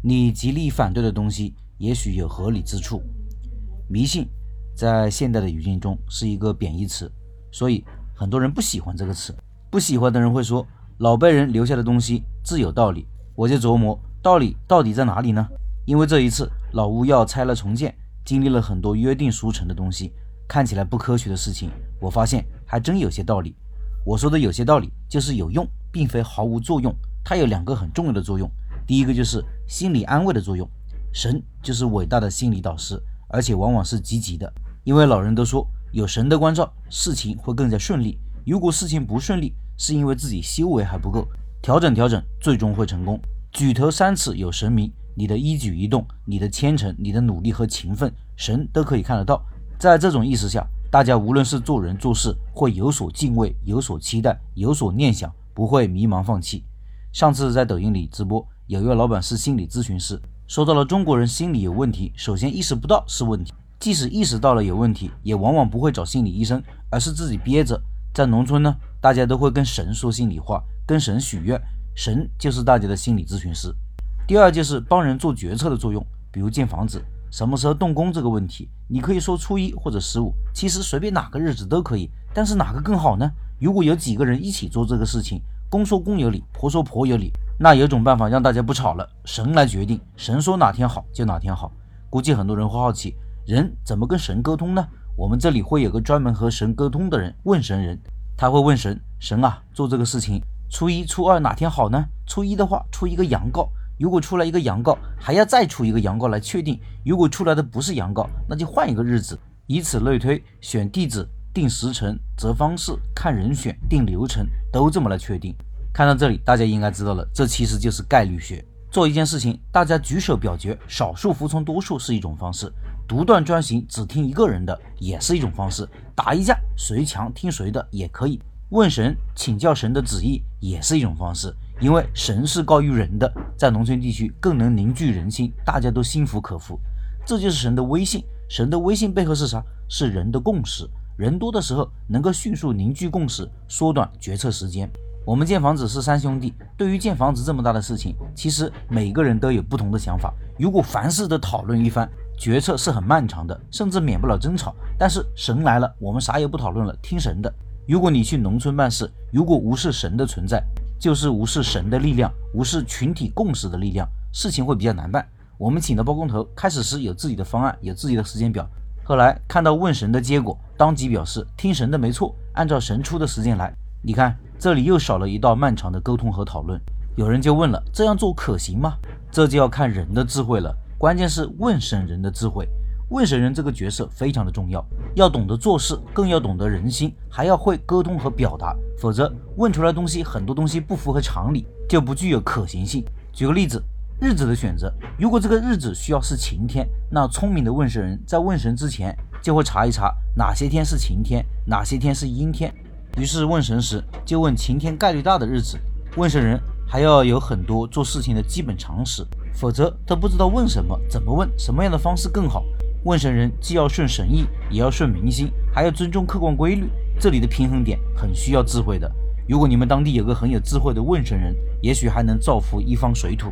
你极力反对的东西，也许有合理之处。迷信在现代的语境中是一个贬义词，所以很多人不喜欢这个词。不喜欢的人会说，老辈人留下的东西自有道理。我就琢磨，道理到底在哪里呢？因为这一次老屋要拆了重建，经历了很多约定俗成的东西，看起来不科学的事情，我发现还真有些道理。我说的有些道理，就是有用，并非毫无作用。它有两个很重要的作用，第一个就是心理安慰的作用。神就是伟大的心理导师，而且往往是积极的。因为老人都说，有神的关照，事情会更加顺利。如果事情不顺利，是因为自己修为还不够，调整调整，最终会成功。举头三尺有神明，你的一举一动，你的虔诚，你的努力和勤奋，神都可以看得到。在这种意识下，大家无论是做人做事，会有所敬畏，有所期待，有所念想，不会迷茫放弃。上次在抖音里直播，有一位老板是心理咨询师，说到了中国人心理有问题，首先意识不到是问题，即使意识到了有问题，也往往不会找心理医生，而是自己憋着。在农村呢，大家都会跟神说心里话，跟神许愿，神就是大家的心理咨询师。第二就是帮人做决策的作用，比如建房子，什么时候动工这个问题，你可以说初一或者十五，其实随便哪个日子都可以，但是哪个更好呢？如果有几个人一起做这个事情。公说公有理，婆说婆有理，那有种办法让大家不吵了，神来决定，神说哪天好就哪天好。估计很多人会好奇，人怎么跟神沟通呢？我们这里会有个专门和神沟通的人，问神人，他会问神，神啊，做这个事情，初一、初二哪天好呢？初一的话出一个阳告，如果出来一个阳告，还要再出一个阳告来确定，如果出来的不是阳告，那就换一个日子，以此类推，选地址。定时辰、择方式、看人选、定流程，都这么来确定。看到这里，大家应该知道了，这其实就是概率学。做一件事情，大家举手表决，少数服从多数是一种方式；独断专行，只听一个人的也是一种方式；打一架，谁强听谁的也可以；问神，请教神的旨意也是一种方式。因为神是高于人的，在农村地区更能凝聚人心，大家都心服口服。这就是神的威信。神的威信背后是啥？是人的共识。人多的时候，能够迅速凝聚共识，缩短决策时间。我们建房子是三兄弟，对于建房子这么大的事情，其实每个人都有不同的想法。如果凡事都讨论一番，决策是很漫长的，甚至免不了争吵。但是神来了，我们啥也不讨论了，听神的。如果你去农村办事，如果无视神的存在，就是无视神的力量，无视群体共识的力量，事情会比较难办。我们请的包工头，开始时有自己的方案，有自己的时间表。后来看到问神的结果，当即表示听神的没错，按照神出的时间来。你看这里又少了一道漫长的沟通和讨论。有人就问了，这样做可行吗？这就要看人的智慧了。关键是问神人的智慧。问神人这个角色非常的重要，要懂得做事，更要懂得人心，还要会沟通和表达。否则问出来东西很多东西不符合常理，就不具有可行性。举个例子。日子的选择，如果这个日子需要是晴天，那聪明的问神人在问神之前就会查一查哪些天是晴天，哪些天是阴天。于是问神时就问晴天概率大的日子。问神人还要有很多做事情的基本常识，否则他不知道问什么，怎么问，什么样的方式更好。问神人既要顺神意，也要顺民心，还要尊重客观规律，这里的平衡点很需要智慧的。如果你们当地有个很有智慧的问神人，也许还能造福一方水土。